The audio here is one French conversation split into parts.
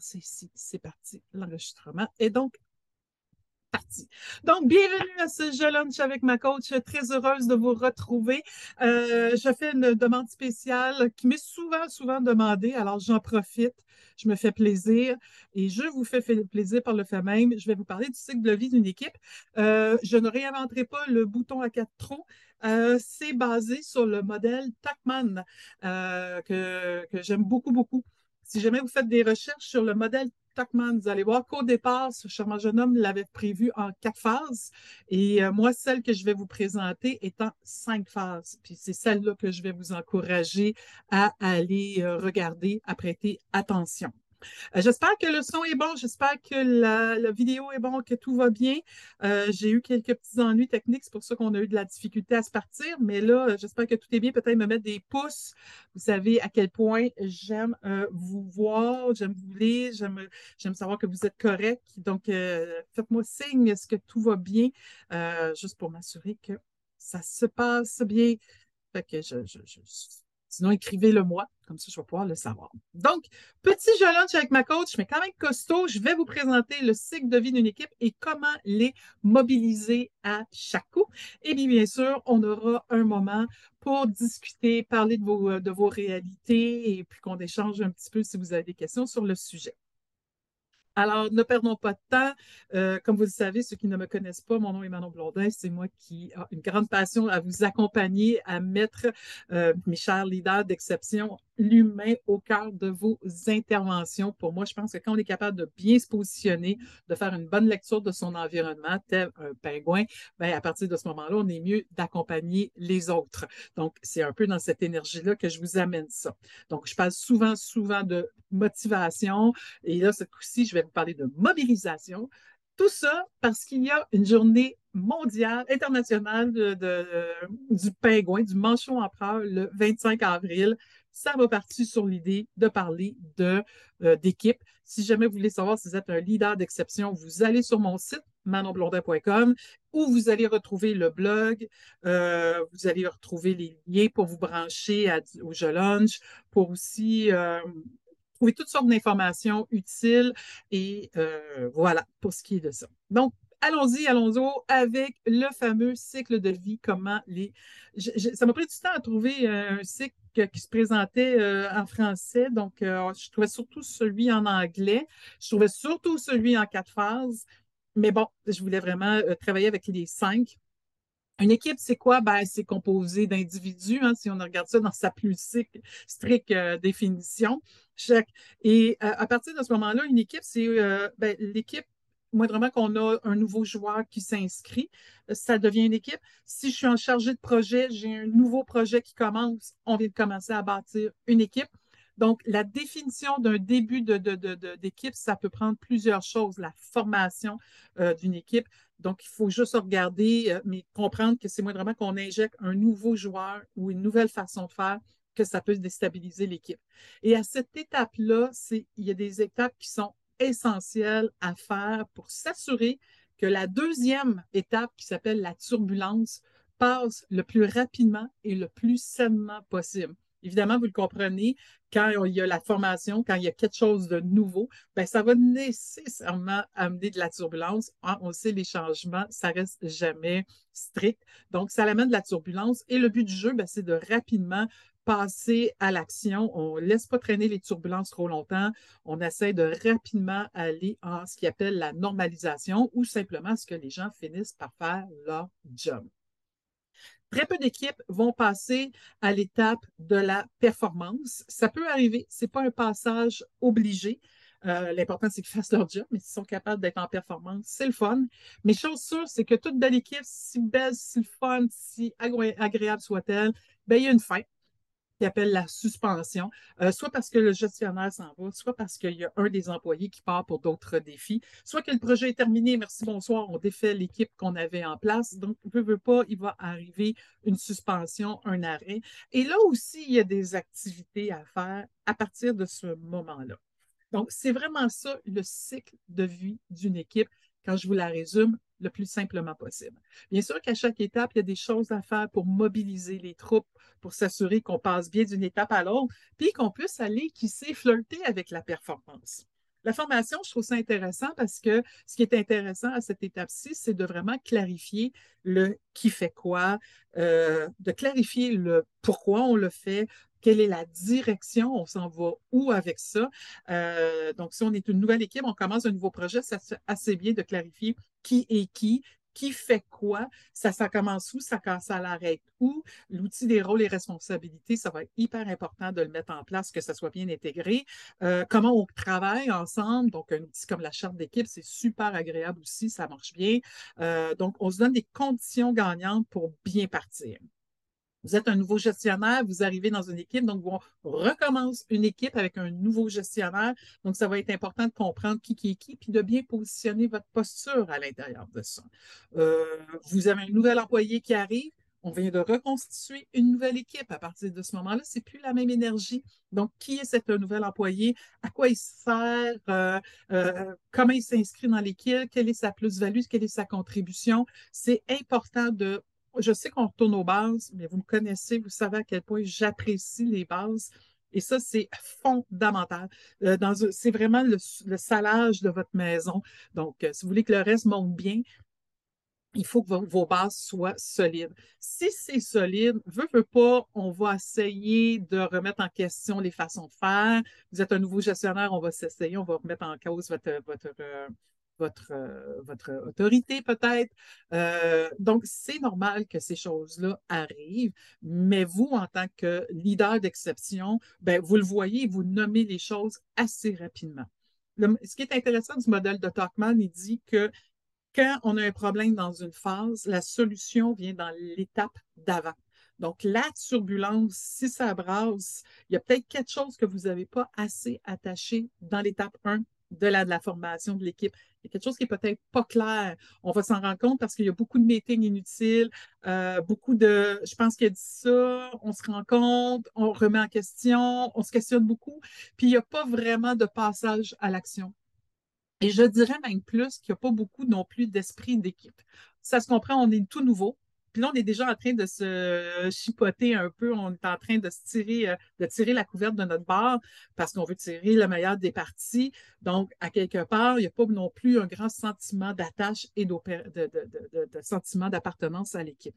C'est parti. L'enregistrement est donc parti. Donc, bienvenue à ce Je Lunch avec ma coach. Très heureuse de vous retrouver. Euh, je fais une demande spéciale qui m'est souvent, souvent demandée. Alors, j'en profite. Je me fais plaisir et je vous fais plaisir par le fait même. Je vais vous parler du cycle de vie d'une équipe. Euh, je ne réinventerai pas le bouton à quatre trous. Euh, c'est basé sur le modèle Tuckman que, que j'aime beaucoup, beaucoup. Si jamais vous faites des recherches sur le modèle Tuckman, vous allez voir qu'au départ, ce charmant jeune homme l'avait prévu en quatre phases. Et euh, moi, celle que je vais vous présenter est en cinq phases. Puis c'est celle-là que je vais vous encourager à aller euh, regarder, à prêter attention. Euh, j'espère que le son est bon, j'espère que la, vidéo est bon, que tout va bien. Euh, j'ai eu quelques petits ennuis techniques, c'est pour ça qu'on a eu de la difficulté à se partir, mais là, euh, j'espère que tout est bien. Peut-être me mettre des pouces. Vous savez à quel point j'aime vous voir, j'aime vous lire, j'aime savoir que vous êtes correct. Donc, faites-moi signe, est-ce que tout va bien, juste pour m'assurer que ça se passe bien. Fait que je, Sinon, écrivez-le moi, comme ça je vais pouvoir le savoir. Donc, petit jeu lunch avec ma coach, mais quand même costaud, je vais vous présenter le cycle de vie d'une équipe et comment les mobiliser à chaque coup. Et bien, bien sûr, on aura un moment pour discuter, parler de vos, de vos réalités et puis qu'on échange un petit peu si vous avez des questions sur le sujet. Alors, ne perdons pas de temps. Euh, comme vous le savez, ceux qui ne me connaissent pas, mon nom est Manon Blondin. C'est moi qui ai une grande passion à vous accompagner, à mettre euh, mes chers leaders d'exception l'humain au cœur de vos interventions. Pour moi, je pense que quand on est capable de bien se positionner, de faire une bonne lecture de son environnement, tel un pingouin, bien, à partir de ce moment-là, on est mieux d'accompagner les autres. Donc, c'est un peu dans cette énergie-là que je vous amène ça. Donc, je parle souvent, souvent de motivation. Et là, ce coup-ci, je vais vous parler de mobilisation. Tout ça parce qu'il y a une journée mondiale, internationale du pingouin, du manchon empereur, le 25 avril ça va partir sur l'idée de parler de, euh, d'équipe. Si jamais vous voulez savoir si vous êtes un leader d'exception, vous allez sur mon site manonblondin.com où vous allez retrouver le blog, euh, vous allez retrouver les liens pour vous brancher au Je Lunch, pour aussi euh, trouver toutes sortes d'informations utiles et voilà pour ce qui est de ça. Donc, allons-y, allons-y avec le fameux cycle de vie, comment les... ça m'a pris du temps à trouver euh, un cycle qui se présentait euh, en français, donc euh, je trouvais surtout celui en anglais, je trouvais surtout celui en quatre phases, mais bon, je voulais vraiment travailler avec les cinq. Une équipe, c'est quoi? Ben, c'est composé d'individus, hein, si on regarde ça dans sa plus stricte définition. Et à partir de ce moment-là, une équipe, c'est ben, l'équipe moindrement qu'on a un nouveau joueur qui s'inscrit, ça devient une équipe. Si je suis en chargé de projet, j'ai un nouveau projet qui commence, on vient de commencer à bâtir une équipe. Donc, la définition d'un début d'équipe, ça peut prendre plusieurs choses, la formation euh, d'une équipe. Donc, il faut juste regarder, euh, mais comprendre que c'est moindrement qu'on injecte un nouveau joueur ou une nouvelle façon de faire que ça peut déstabiliser l'équipe. Et à cette étape-là, il y a des étapes qui sont essentiel à faire pour s'assurer que la deuxième étape, qui s'appelle la turbulence, passe le plus rapidement et le plus sainement possible. Évidemment, vous le comprenez, quand il y a la formation, quand il y a quelque chose de nouveau, ben, ça va nécessairement amener de la turbulence. Ah, on sait, les changements, ça reste jamais strict. Donc, ça amène de la turbulence. Et le but du jeu, ben, c'est de rapidement passer à l'action. On ne laisse pas traîner les turbulences trop longtemps. On essaie de rapidement aller en ce qu'on appelle la normalisation ou simplement ce que les gens finissent par faire leur job. Très peu d'équipes vont passer à l'étape de la performance. Ça peut arriver, ce n'est pas un passage obligé. Euh, l'important, c'est qu'ils fassent leur job, mais s'ils sont capables d'être en performance, c'est le fun. Mais chose sûre, c'est que toute belle équipe, si belle, si fun, si agréable soit-elle, ben, il y a une fin appelle la suspension, euh, soit parce que le gestionnaire s'en va, soit parce qu'il y a un des employés qui part pour d'autres défis, soit que le projet est terminé, merci, bonsoir, on défait l'équipe qu'on avait en place. Donc, ne veut pas, il va arriver une suspension, un arrêt. Et là aussi, il y a des activités à faire à partir de ce moment-là. Donc, c'est vraiment ça le cycle de vie d'une équipe. Quand je vous la résume, le plus simplement possible. Bien sûr qu'à chaque étape, il y a des choses à faire pour mobiliser les troupes, pour s'assurer qu'on passe bien d'une étape à l'autre, puis qu'on puisse aller, qui sait, flirter avec la performance. La formation, je trouve ça intéressant parce que ce qui est intéressant à cette étape-ci, c'est de vraiment clarifier le qui fait quoi, euh, de clarifier le pourquoi on le fait, quelle est la direction, on s'en va où avec ça? Euh, donc, si on est une nouvelle équipe, on commence un nouveau projet, ça c'est assez bien de clarifier qui est qui, qui fait quoi, ça, ça commence où, ça, ça l'arrête où, l'outil des rôles et responsabilités, ça va être hyper important de le mettre en place, que ça soit bien intégré. Euh, comment on travaille ensemble, donc un outil comme la charte d'équipe, c'est super agréable aussi, ça marche bien. Euh, donc, on se donne des conditions gagnantes pour bien partir. Vous êtes un nouveau gestionnaire, vous arrivez dans une équipe, donc on recommence une équipe avec un nouveau gestionnaire. Donc, ça va être important de comprendre qui, qui est qui, puis de bien positionner votre posture à l'intérieur de ça. Euh, vous avez un nouvel employé qui arrive, on vient de reconstituer une nouvelle équipe. À partir de ce moment-là, c'est plus la même énergie. Donc, qui est cet nouvel employé? À quoi il sert? Euh, euh, comment il s'inscrit dans l'équipe? Quelle est sa plus-value? Quelle est sa contribution? C'est important de je sais qu'on retourne aux bases, mais vous me connaissez, vous savez à quel point j'apprécie les bases. Et ça, c'est fondamental. Euh, c'est vraiment le, salage de votre maison. Donc, euh, si vous voulez que le reste monte bien, il faut que vos, bases soient solides. Si c'est solide, veut, veut pas, on va essayer de remettre en question les façons de faire. Vous êtes un nouveau gestionnaire, on va s'essayer, on va remettre en cause votre, votre, euh, votre, euh, votre autorité peut-être. Euh, donc, c'est normal que ces choses-là arrivent, mais vous, en tant que leader d'exception, ben, vous le voyez, vous nommez les choses assez rapidement. ce qui est intéressant du modèle de Talkman, il dit que quand on a un problème dans une phase, la solution vient dans l'étape d'avant. Donc, la turbulence, si ça brasse, il y a peut-être quelque chose que vous n'avez pas assez attaché dans l'étape 1 de la, de la formation de l'équipe. Il y a quelque chose qui est peut-être pas clair. On va s'en rendre compte parce qu'il y a beaucoup de meetings inutiles, euh, beaucoup de je pense qu'il a dit ça, on se rend compte, on remet en question, on se questionne beaucoup, puis il n'y a pas vraiment de passage à l'action. Et je dirais même plus qu'il n'y a pas beaucoup non plus d'esprit d'équipe. Ça se comprend, on est tout nouveau. Puis là, on est déjà en train de se chipoter un peu. On est en train de euh, tirer la couverte de notre barre parce qu'on veut tirer le meilleur des parties. Donc, à quelque part, il n'y a pas non plus un grand sentiment d'attache et de, sentiment d'appartenance à l'équipe.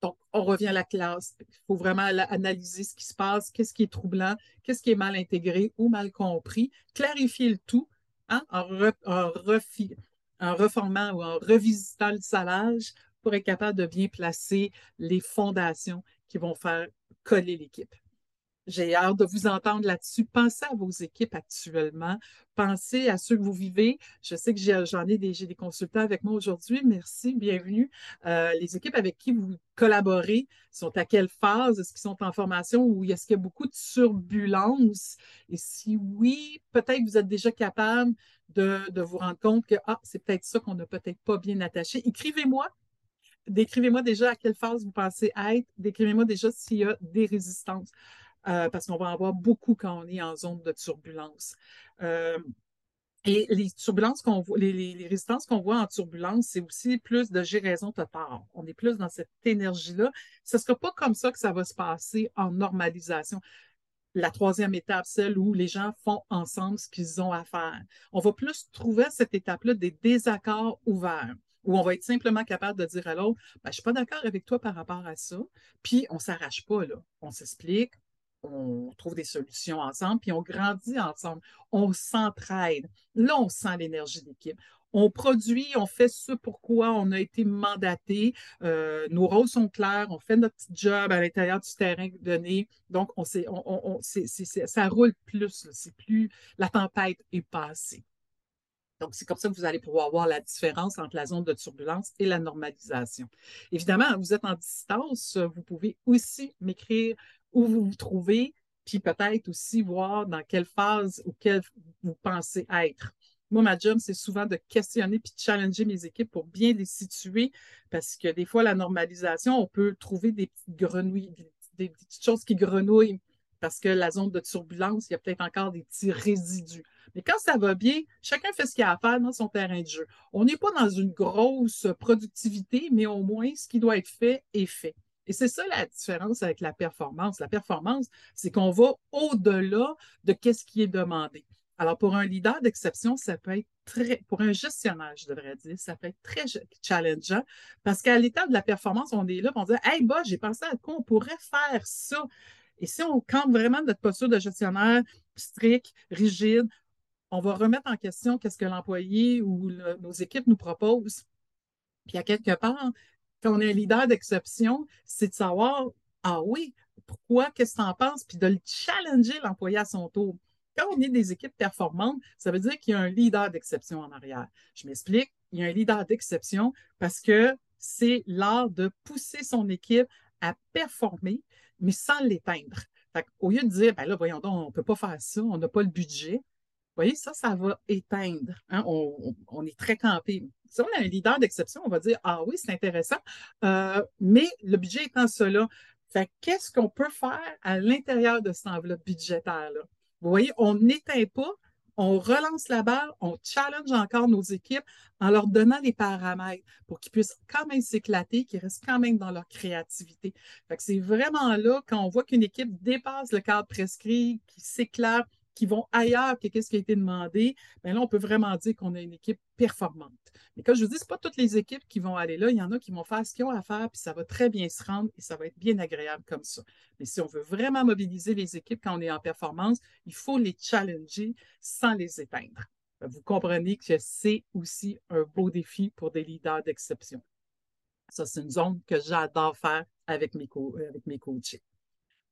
Donc, on revient à la classe. Il faut vraiment analyser ce qui se passe, qu'est-ce qui est troublant, qu'est-ce qui est mal intégré ou mal compris, clarifier le tout hein, en, en reformant ou en revisitant le salage pour être capable de bien placer les fondations qui vont faire coller l'équipe. J'ai hâte de vous entendre là-dessus. Pensez à vos équipes actuellement. Pensez à ceux que vous vivez. Je sais que j'en ai des, des consultants avec moi aujourd'hui. Merci, bienvenue. Euh, les équipes avec qui vous collaborez sont à quelle phase? Est-ce qu'ils sont en formation ou est-ce qu'il y a beaucoup de turbulences? Et si oui, peut-être vous êtes déjà capable de, de vous rendre compte que ah, c'est peut-être ça qu'on n'a peut-être pas bien attaché. Écrivez-moi décrivez-moi déjà à quelle phase vous pensez être. Décrivez-moi déjà s'il y a des résistances, euh, parce qu'on va en avoir beaucoup quand on est en zone de turbulence. Euh, et les turbulences qu'on les, résistances qu'on voit en turbulence, c'est aussi plus de j'ai raison, tort. On est plus dans cette énergie-là. Ce ne sera pas comme ça que ça va se passer en normalisation la troisième étape, celle où les gens font ensemble ce qu'ils ont à faire. On va plus trouver cette étape-là des désaccords ouverts où on va être simplement capable de dire à l'autre, ben, je ne suis pas d'accord avec toi par rapport à ça, puis on ne s'arrache pas. On s'explique, on trouve des solutions ensemble, puis on grandit ensemble, on s'entraide. Là, on sent l'énergie d'équipe. On produit, on fait ce pourquoi on a été mandaté. Euh, nos rôles sont clairs, on fait notre petit job à l'intérieur du terrain donné. Donc, on, on, ça roule plus. C'est plus la tempête est passée. Donc, c'est comme ça que vous allez pouvoir voir la différence entre la zone de turbulence et la normalisation. Évidemment, vous êtes en distance, vous pouvez aussi m'écrire où vous vous trouvez, puis peut-être aussi voir dans quelle phase ou quelle vous pensez être. Moi, ma job, c'est souvent de questionner puis de challenger mes équipes pour bien les situer, parce que des fois, la normalisation, on peut trouver des petites grenouilles, des petites choses qui grenouillent, parce que la zone de turbulence, il y a peut-être encore des petits résidus. Mais quand ça va bien, chacun fait ce qu'il a à faire dans son terrain de jeu. On n'est pas dans une grosse productivité, mais au moins ce qui doit être fait est fait. Et c'est ça la différence avec la performance. La performance, c'est qu'on va au-delà de ce qui est demandé. Alors, pour un leader d'exception, ça peut être très, pour un gestionnaire, je devrais dire, ça peut être très challengeant parce qu'à l'état de la performance, on est là, on dit Hey, bah, j'ai pensé à quoi on pourrait faire ça? Et si on campe vraiment notre posture de gestionnaire strict, rigide, on va remettre en question qu'est-ce que l'employé ou nos équipes nous proposent. Puis à quelque part, quand on est un leader d'exception, c'est de savoir, ah oui, pourquoi, qu'est-ce que tu en penses, puis de le challenger l'employé à son tour. Quand on est des équipes performantes, ça veut dire qu'il y a un leader d'exception en arrière. Je m'explique, il y a un leader d'exception parce que c'est l'art de pousser son équipe à performer, mais sans l'éteindre. Au lieu de dire, ben là, voyons donc, on ne peut pas faire ça, on n'a pas le budget, voyez, ça, ça va éteindre. Hein. On, est très campé. Si on a un leader d'exception, on va dire Ah oui, c'est intéressant, euh, mais le budget étant cela, qu'est-ce qu'on peut faire à l'intérieur de cette enveloppe budgétaire-là? Vous voyez, on n'éteint pas, on relance la balle, on challenge encore nos équipes en leur donnant les paramètres pour qu'ils puissent quand même s'éclater, qu'ils restent quand même dans leur créativité. c'est vraiment là, quand on voit qu'une équipe dépasse le cadre prescrit, qui s'éclate, qui vont ailleurs que ce qui a été demandé, bien là, on peut vraiment dire qu'on a une équipe performante. Mais comme je vous dis, ce pas toutes les équipes qui vont aller là. Il y en a qui vont faire ce qu'ils ont à faire, puis ça va très bien se rendre et ça va être bien agréable comme ça. Mais si on veut vraiment mobiliser les équipes quand on est en performance, il faut les challenger sans les éteindre. Vous comprenez que c'est aussi un beau défi pour des leaders d'exception. Ça, c'est une zone que j'adore faire avec mes, avec mes.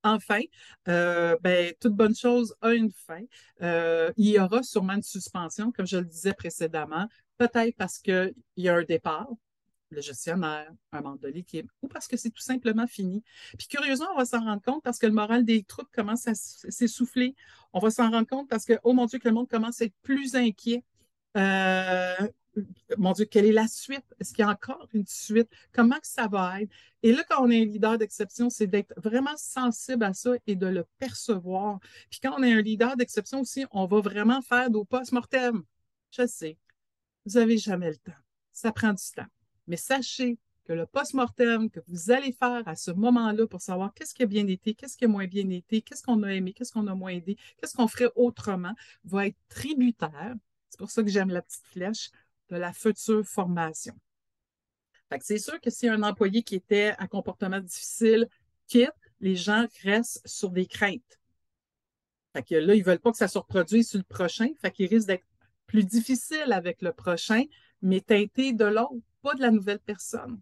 Enfin, euh, ben, toute bonne chose a une fin. Euh, il y aura sûrement une suspension, comme je le disais précédemment, peut-être parce qu'il y a un départ, le gestionnaire, un membre de l'équipe, ou parce que c'est tout simplement fini. Puis curieusement, on va s'en rendre compte parce que le moral des troupes commence à s'essouffler. On va s'en rendre compte parce que, oh mon Dieu, que le monde commence à être plus inquiet. Euh, mon Dieu, quelle est la suite? Est-ce qu'il y a encore une suite? Comment que ça va être? Et là, quand on est un leader d'exception, c'est d'être vraiment sensible à ça et de le percevoir. Puis quand on est un leader d'exception aussi, on va vraiment faire nos post-mortem. Je sais, vous n'avez jamais le temps. Ça prend du temps. Mais sachez que le post-mortem que vous allez faire à ce moment-là pour savoir qu'est-ce qui a bien été, qu'est-ce qui a moins bien été, qu'est-ce qu'on a aimé, qu'est-ce qu'on a moins aidé, qu'est-ce qu'on ferait autrement, va être tributaire. C'est pour ça que j'aime la petite flèche de la future formation. C'est sûr que si un employé qui était à comportement difficile quitte, les gens restent sur des craintes. Fait que là, ils ne veulent pas que ça se reproduise sur le prochain. Fait qu'ils risquent d'être plus difficiles avec le prochain, mais teinté de l'autre, pas de la nouvelle personne.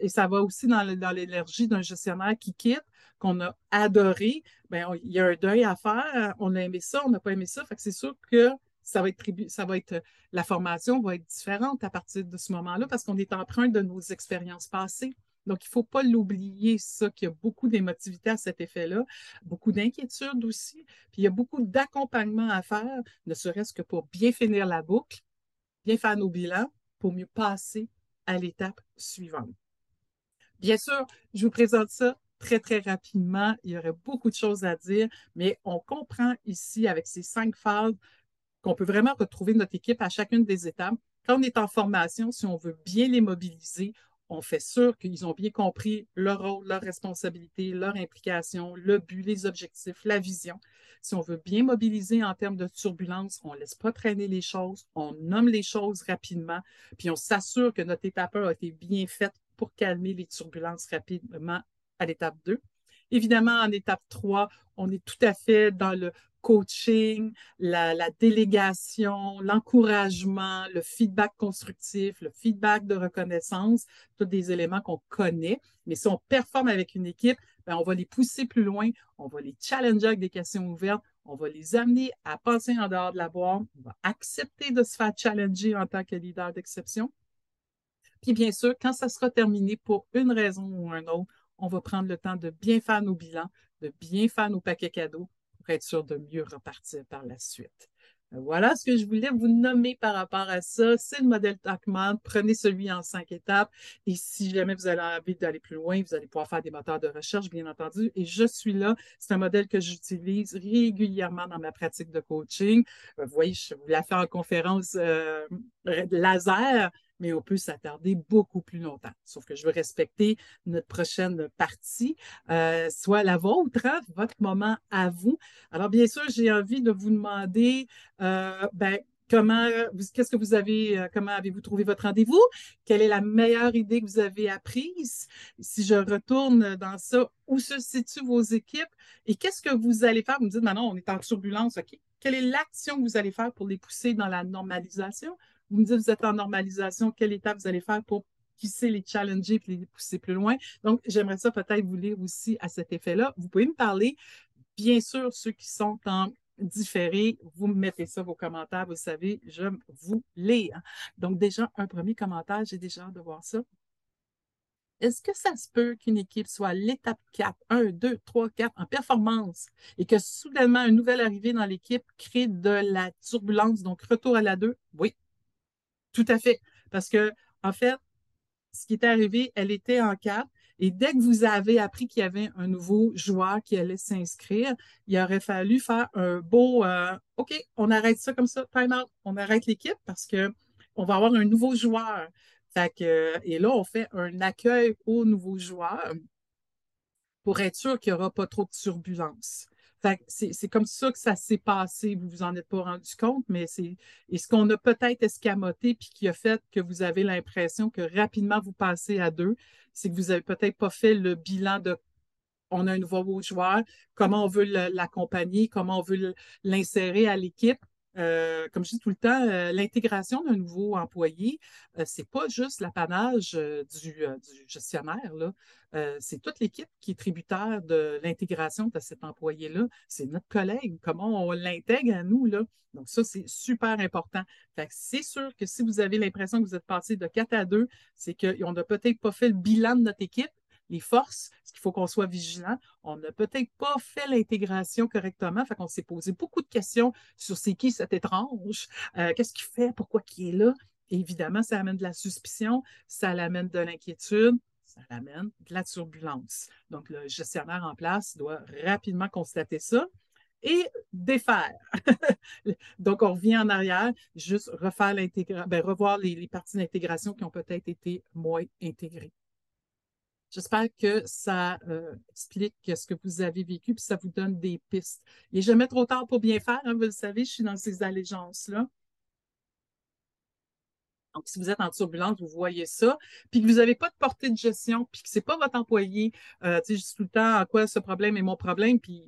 et ça va aussi dans l'énergie d'un gestionnaire qui quitte, qu'on a adoré. Bien, il y a un deuil à faire. On a aimé ça, on n'a pas aimé ça. Fait que c'est sûr que ça va être, ça va être la formation va être différente à partir de ce moment-là parce qu'on est empreint de nos expériences passées. Donc, il ne faut pas l'oublier, ça, qu'il y a beaucoup d'émotivité à cet effet-là, beaucoup d'inquiétude aussi, puis il y a beaucoup d'accompagnement à faire, ne serait-ce que pour bien finir la boucle, bien faire nos bilans, pour mieux passer à l'étape suivante. Bien sûr, je vous présente ça très, très rapidement. Il y aurait beaucoup de choses à dire, mais on comprend ici, avec ces cinq phases, qu'on peut vraiment retrouver notre équipe à chacune des étapes. Quand on est en formation, si on veut bien les mobiliser, on fait sûr qu'ils ont bien compris leur rôle, leur responsabilité, leur implication, le but, les objectifs, la vision. Si on veut bien mobiliser en termes de turbulence, on ne laisse pas traîner les choses, on nomme les choses rapidement, puis on s'assure que notre étape 1 a été bien faite pour calmer les turbulences rapidement à l'étape 2. Évidemment, en étape 3, on est tout à fait dans le coaching, la, délégation, l'encouragement, le feedback constructif, le feedback de reconnaissance, tous des éléments qu'on connaît. Mais si on performe avec une équipe, ben, on va les pousser plus loin, on va les challenger avec des questions ouvertes, on va les amener à penser en dehors de la boîte, on va accepter de se faire challenger en tant que leader d'exception. Puis bien sûr, quand ça sera terminé pour une raison ou une autre, on va prendre le temps de bien faire nos bilans, de bien faire nos paquets cadeaux être sûr de mieux repartir par la suite. Euh, voilà ce que je voulais vous nommer par rapport à ça. C'est le modèle TACMAN. Prenez celui en cinq étapes. Et si jamais vous avez envie d'aller plus loin, vous allez pouvoir faire des moteurs de recherche, bien entendu. Et je suis là. C'est un modèle que j'utilise régulièrement dans ma pratique de coaching. Euh, vous voyez, je vous l'ai fait en conférence euh, laser mais on peut s'attarder beaucoup plus longtemps. Sauf que je veux respecter notre prochaine partie, euh, soit la vôtre, hein, votre moment à vous. Alors, bien sûr, j'ai envie de vous demander, euh, ben, comment, qu'est-ce que vous avez, euh, comment avez-vous trouvé votre rendez-vous? Quelle est la meilleure idée que vous avez apprise? Si je retourne dans ça, où se situent vos équipes? Et qu'est-ce que vous allez faire? Vous me dites, maintenant, on est en turbulence, OK. Quelle est l'action que vous allez faire pour les pousser dans la normalisation? Vous me dites, vous êtes en normalisation, quelle étape vous allez faire pour pousser les challenger et les pousser plus loin? Donc, j'aimerais ça peut-être vous lire aussi à cet effet-là. Vous pouvez me parler, bien sûr, ceux qui sont en différé, vous me mettez ça, vos commentaires, vous savez, je vous lire. Donc, déjà, un premier commentaire, j'ai déjà hâte de voir ça. Est-ce que ça se peut qu'une équipe soit à l'étape 4, 1, 2, 3, 4 en performance et que soudainement, une nouvelle arrivée dans l'équipe crée de la turbulence, donc retour à la 2? Oui, tout à fait. Parce que, en fait, ce qui est arrivé, elle était en 4 et dès que vous avez appris qu'il y avait un nouveau joueur qui allait s'inscrire, il aurait fallu faire un beau euh, OK, on arrête ça comme ça, time out, on arrête l'équipe parce qu'on va avoir un nouveau joueur. et là, on fait un accueil aux nouveaux joueurs pour être sûr qu'il n'y aura pas trop de turbulence. C'est comme ça que ça s'est passé. Vous vous en êtes pas rendu compte, mais c'est ce qu'on a peut-être escamoté puis qui a fait que vous avez l'impression que rapidement vous passez à deux, c'est que vous n'avez peut-être pas fait le bilan de on a un nouveau joueur, comment on veut l'accompagner, comment on veut l'insérer à l'équipe. Euh, comme je dis tout le temps, euh, l'intégration d'un nouveau employé, euh, ce n'est pas juste l'apanage du, gestionnaire. c'est toute l'équipe qui est tributaire de l'intégration de cet employé-là. C'est notre collègue, comment on l'intègre à nous. Là. Donc, ça, c'est super important. c'est sûr que si vous avez l'impression que vous êtes passé de 4 à 2, c'est qu'on n'a peut-être pas fait le bilan de notre équipe les forces, ce qu'il faut qu'on soit vigilant. On n'a peut-être pas fait l'intégration correctement, fait qu'on s'est posé beaucoup de questions sur c'est qui cet étrange, euh, qu'est-ce qu'il fait, pourquoi il est là. évidemment, ça amène de la suspicion, ça amène de l'inquiétude, ça amène de la turbulence. Donc, le gestionnaire en place doit rapidement constater ça et défaire. Donc, on revient en arrière, juste refaire l'intégration, ben, revoir les parties d'intégration qui ont peut-être été moins intégrées. J'espère que ça euh, explique ce que vous avez vécu, puis ça vous donne des pistes. Il n'est jamais trop tard pour bien faire, hein, vous le savez, je suis dans ces allégeances-là. Donc, si vous êtes en turbulence, vous voyez ça, puis que vous n'avez pas de portée de gestion, puis que ce n'est pas votre employé, euh, tu sais, je dis tout le temps à quoi ce problème est mon problème, puis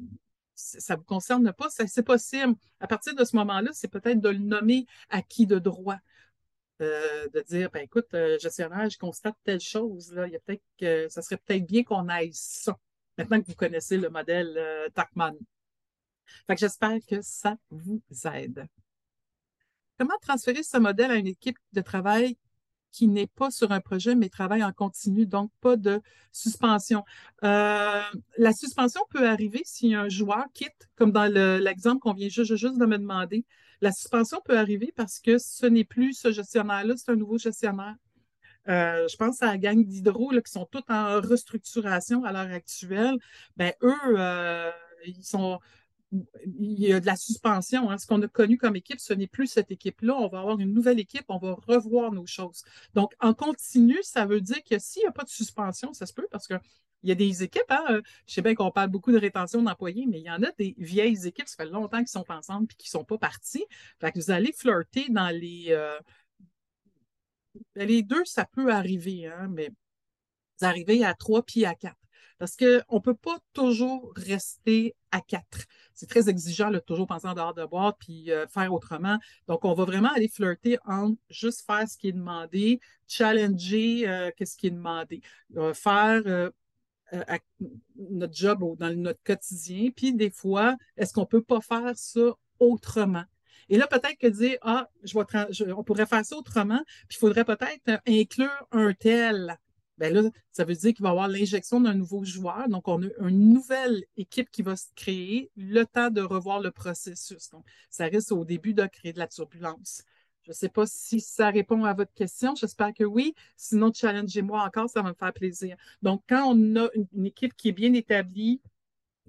ça ne vous concerne pas, c'est possible. À partir de ce moment-là, c'est peut-être de le nommer à qui de droit. Euh, de dire, ben écoute, euh, gestionnaire, je constate telle chose, là, il y a peut-être que ça serait peut-être bien qu'on aille ça, maintenant que vous connaissez le modèle euh, Tachman. Fait que j'espère que ça vous aide. Comment transférer ce modèle à une équipe de travail qui n'est pas sur un projet, mais travaille en continu, donc pas de suspension? la suspension peut arriver si un joueur quitte, comme dans l'exemple qu'on vient juste de me demander. La suspension peut arriver parce que ce n'est plus ce gestionnaire-là, c'est un nouveau gestionnaire. Euh, je pense à la gang d'Hydro qui sont toutes en restructuration à l'heure actuelle. Ben, eux, euh, ils sont. Il y a de la suspension. Hein. Ce qu'on a connu comme équipe, ce n'est plus cette équipe-là. On va avoir une nouvelle équipe, on va revoir nos choses. Donc, en continu, ça veut dire que s'il n'y a pas de suspension, ça se peut parce que il y a des équipes, hein, euh, je sais bien qu'on parle beaucoup de rétention d'employés, mais il y en a des vieilles équipes, ça fait longtemps qu'ils sont ensemble et qu'ils ne sont pas partis. Fait que vous allez flirter dans les. Euh, les deux, ça peut arriver, hein, mais vous arrivez à trois puis à quatre. Parce qu'on ne peut pas toujours rester à quatre. C'est très exigeant, de toujours penser en dehors de boîte puis euh, faire autrement. Donc, on va vraiment aller flirter en juste faire ce qui est demandé, challenger ce qui est demandé, faire euh, notre job ou dans notre quotidien. Puis des fois, est-ce qu'on ne peut pas faire ça autrement? Et là, peut-être que dire, ah, je on pourrait faire ça autrement, puis il faudrait peut-être inclure un tel. Bien là, ça veut dire qu'il va y avoir l'injection d'un nouveau joueur. Donc, on a une nouvelle équipe qui va se créer, le temps de revoir le processus. Donc, ça risque au début de créer de la turbulence. Je ne sais pas si ça répond à votre question. J'espère que oui. Sinon, challengez-moi encore, ça va me faire plaisir. Donc, quand on a une, équipe qui est bien établie,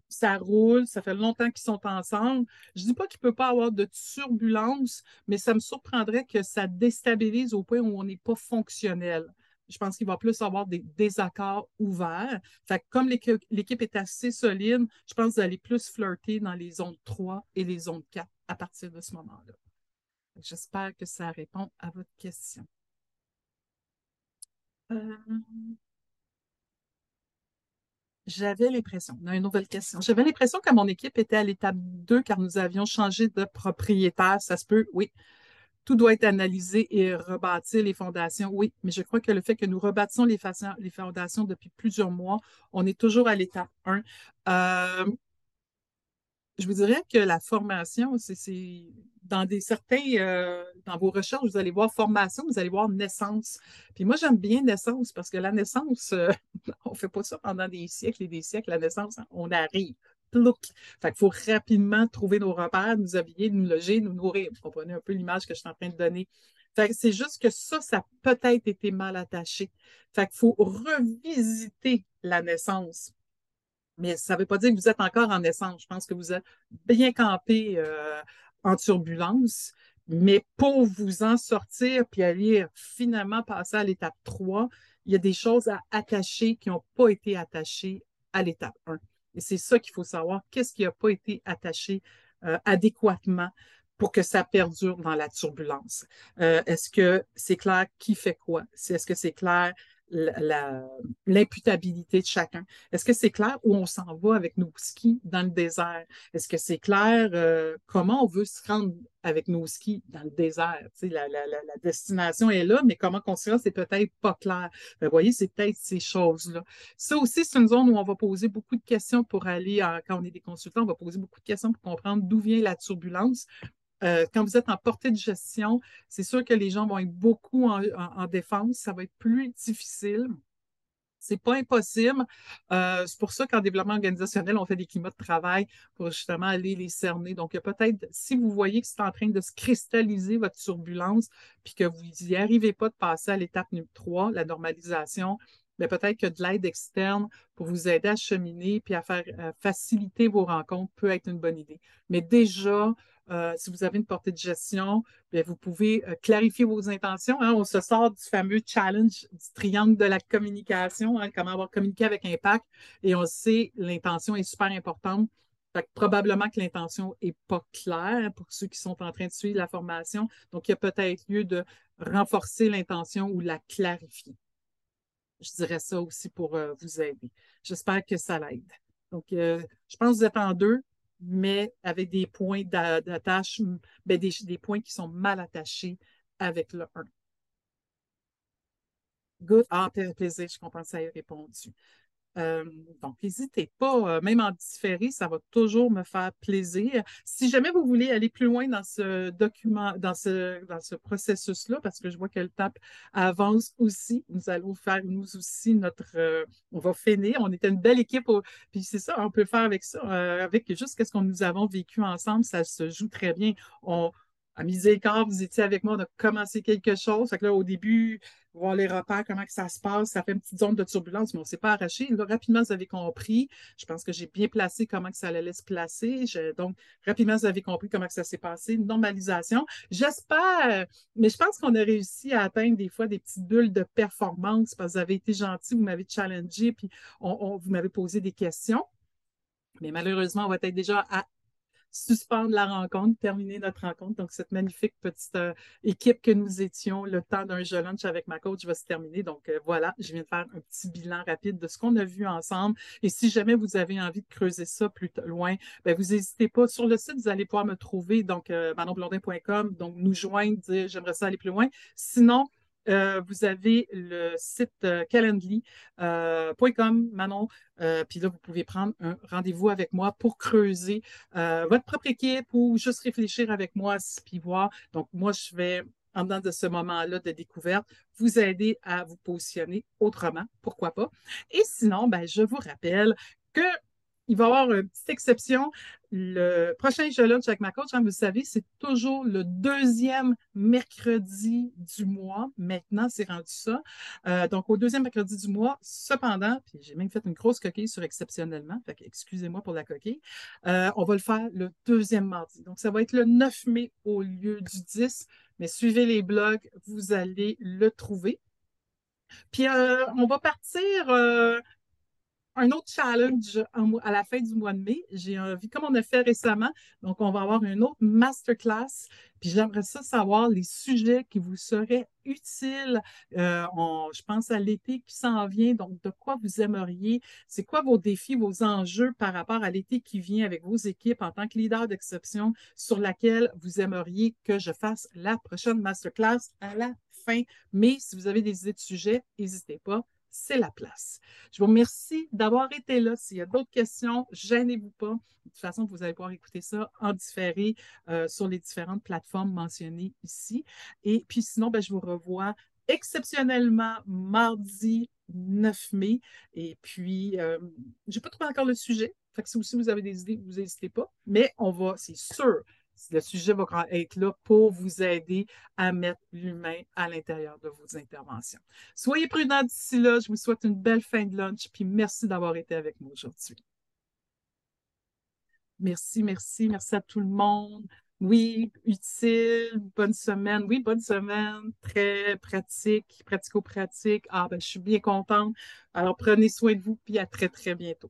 ça roule, ça fait longtemps qu'ils sont ensemble. Je ne dis pas qu'il ne peut pas avoir de turbulence, mais ça me surprendrait que ça déstabilise au point où on n'est pas fonctionnel. Je pense qu'il va plus avoir des désaccords ouverts. Fait comme l'équipe est assez solide, je pense d'aller plus flirter dans les zones 3 et les zones 4 à partir de ce moment-là. J'espère que ça répond à votre question. Euh, j'avais l'impression, on a une nouvelle question. J'avais l'impression que mon équipe était à l'étape 2 car nous avions changé de propriétaire. Ça se peut, oui. Tout doit être analysé et rebâtir les fondations. Oui, mais je crois que le fait que nous rebâtissons les, fondations depuis plusieurs mois, on est toujours à l'étape 1. Euh, je vous dirais que la formation, c'est dans des certains, euh, dans vos recherches, vous allez voir formation, vous allez voir naissance. Puis moi, j'aime bien naissance parce que la naissance, euh, on ne fait pas ça pendant des siècles et des siècles. La naissance, on arrive. Plouc. Fait qu'il faut rapidement trouver nos repères, nous habiller, nous loger, nous nourrir. Vous comprenez un peu l'image que je suis en train de donner? Fait que c'est juste que ça, ça a peut-être été mal attaché. Fait qu'il faut revisiter la naissance mais ça ne veut pas dire que vous êtes encore en naissance. Je pense que vous êtes bien campé euh, en turbulence, mais pour vous en sortir puis aller finalement passer à l'étape 3, il y a des choses à attacher qui n'ont pas été attachées à l'étape 1. Et c'est ça qu'il faut savoir. Qu'est-ce qui n'a pas été attaché euh, adéquatement pour que ça perdure dans la turbulence? Euh, est-ce que c'est clair qui fait quoi? Est-ce que c'est clair l'imputabilité de chacun. Est-ce que c'est clair où on s'en va avec nos skis dans le désert? Est-ce que c'est clair euh, comment on veut se rendre avec nos skis dans le désert? La, la, la, destination est là, mais comment construire, c'est peut-être pas clair. vous voyez, c'est peut-être ces choses-là. Ça aussi, c'est une zone où on va poser beaucoup de questions pour aller, quand on est des consultants, on va poser beaucoup de questions pour comprendre d'où vient la turbulence. Euh, quand vous êtes en portée de gestion, c'est sûr que les gens vont être beaucoup en, défense. Ça va être plus difficile. C'est pas impossible. Euh, c'est pour ça qu'en développement organisationnel, on fait des climats de travail pour justement aller les cerner. Donc, peut-être, si vous voyez que c'est en train de se cristalliser votre turbulence, puis que vous n'y arrivez pas de passer à l'étape numéro 3, la normalisation, mais ben, peut-être que de l'aide externe pour vous aider à cheminer puis à faire faciliter vos rencontres peut être une bonne idée. Mais déjà, euh, si vous avez une portée de gestion, bien, vous pouvez euh, clarifier vos intentions. Hein. On se sort du fameux challenge du triangle de la communication, hein, comment avoir communiqué avec impact. Et on sait, l'intention est super importante. probablement que l'intention n'est pas claire pour ceux qui sont en train de suivre la formation. Donc, il y a peut-être lieu de renforcer l'intention ou la clarifier. Je dirais ça aussi pour euh, vous aider. J'espère que ça l'aide. Donc, je pense que vous êtes en deux mais avec des points d'attache, ben, des, points qui sont mal attachés avec le 1. Good. Ah, plaisir, je comprends que ça ait répondu. Euh, donc, n'hésitez pas, euh, même en différé, ça va toujours me faire plaisir. Si jamais vous voulez aller plus loin dans ce document, dans ce, dans ce processus-là, parce que je vois que le TAP avance aussi, nous allons faire nous aussi notre. Euh, on va finir. On était une belle équipe. puis c'est ça, on peut faire avec ça, avec juste ce qu'on nous avons vécu ensemble, ça se joue très bien. À miséricorde, vous étiez avec moi, on a commencé quelque chose. Fait que là, au début, voir les repères, comment que ça se passe, ça fait une petite zone de turbulence, mais on ne s'est pas arraché. Là, rapidement, vous avez compris. Je pense que j'ai bien placé comment que ça allait se placer. donc, rapidement, vous avez compris comment que ça s'est passé. Normalisation. J'espère, mais je pense qu'on a réussi à atteindre des fois des petites bulles de performance parce que vous avez été gentil, vous m'avez challengé, puis on, vous m'avez posé des questions. Mais malheureusement, on va être déjà à suspendre la rencontre, terminer notre rencontre. Donc, cette magnifique petite euh, équipe que nous étions, le temps d'un jeu lunch avec ma coach va se terminer. Donc, euh, voilà, je viens de faire un petit bilan rapide de ce qu'on a vu ensemble. Et si jamais vous avez envie de creuser ça plus loin, ben, vous n'hésitez pas. Sur le site, vous allez pouvoir me trouver, donc, euh, donc nous joindre, dire j'aimerais ça aller plus loin. Sinon, euh, vous avez le site euh, calendly.com, euh, Manon. Puis là, vous pouvez prendre un rendez-vous avec moi pour creuser votre propre équipe ou juste réfléchir avec moi, puis voir. Donc, moi, je vais, en dedans de ce moment-là de découverte, vous aider à vous positionner autrement. Pourquoi pas? Et sinon, ben, je vous rappelle que il va y avoir une petite exception. Le prochain Lunch avec ma coach, comme vous savez, c'est toujours le deuxième mercredi du mois. Maintenant, c'est rendu ça. Euh, donc, au deuxième mercredi du mois, cependant, puis j'ai même fait une grosse coquille sur exceptionnellement, fait excusez-moi pour la coquille, euh, on va le faire le deuxième mardi. Donc, ça va être le 9 mai au lieu du 10, mais suivez les blogs, vous allez le trouver. Puis, euh, on va partir un autre challenge à la fin du mois de mai. J'ai envie, comme on a fait récemment, donc on va avoir une autre masterclass. Puis j'aimerais ça savoir les sujets qui vous seraient utiles. Euh, je pense à l'été qui s'en vient. Donc, de quoi vous aimeriez? C'est quoi vos défis, vos enjeux par rapport à l'été qui vient avec vos équipes en tant que leader d'exception sur laquelle vous aimeriez que je fasse la prochaine masterclass à la fin? Mai? Si vous avez des idées de sujets, n'hésitez pas c'est la place. Je vous remercie d'avoir été là. S'il y a d'autres questions, gênez-vous pas. De toute façon, vous allez pouvoir écouter ça en différé euh, sur les différentes plateformes mentionnées ici. Et puis sinon, ben, je vous revois exceptionnellement mardi 9 mai. Et puis, euh, je n'ai pas trouvé encore le sujet. Fait que si vous avez des idées, vous n'hésitez pas. Mais on va, c'est sûr, le sujet va être là pour vous aider à mettre l'humain à l'intérieur de vos interventions. Soyez prudents d'ici là. Je vous souhaite une belle fin de lunch, puis merci d'avoir été avec moi aujourd'hui. Merci, merci, merci à tout le monde. Oui, utile, bonne semaine. Oui, bonne semaine, très pratique, pratico-pratique. Ah, ben, je suis bien contente. Alors, prenez soin de vous, puis à très, très bientôt.